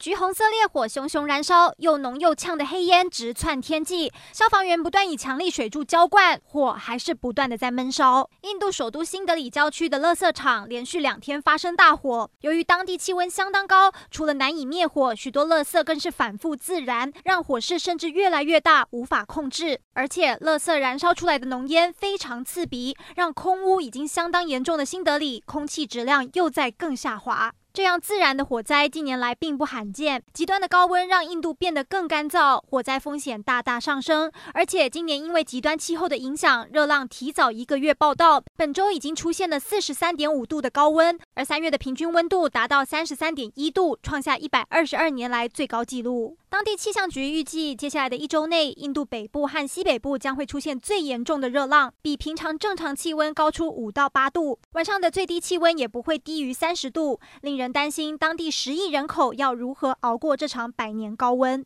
橘红色烈火熊熊燃烧，又浓又呛的黑烟直窜天际，消防员不断以强力水柱浇灌，火还是不断的在闷烧。印度首都新德里郊区的垃圾场连续两天发生大火，由于当地气温相当高，除了难以灭火，许多垃圾更是反复自燃，让火势甚至越来越大，无法控制。而且，垃圾燃烧出来的浓烟非常刺鼻，让空污已经相当严重的新德里空气质量又在更下滑。这样自然的火灾近年来并不罕见，极端的高温让印度变得更干燥，火灾风险大大上升。而且今年因为极端气候的影响，热浪提早一个月报道，本周已经出现了四十三点五度的高温，而三月的平均温度达到三十三点一度，创下一百二十二年来最高纪录。当地气象局预计，接下来的一周内，印度北部和西北部将会出现最严重的热浪，比平常正常气温高出五到八度，晚上的最低气温也不会低于三十度，令人担心当地十亿人口要如何熬过这场百年高温。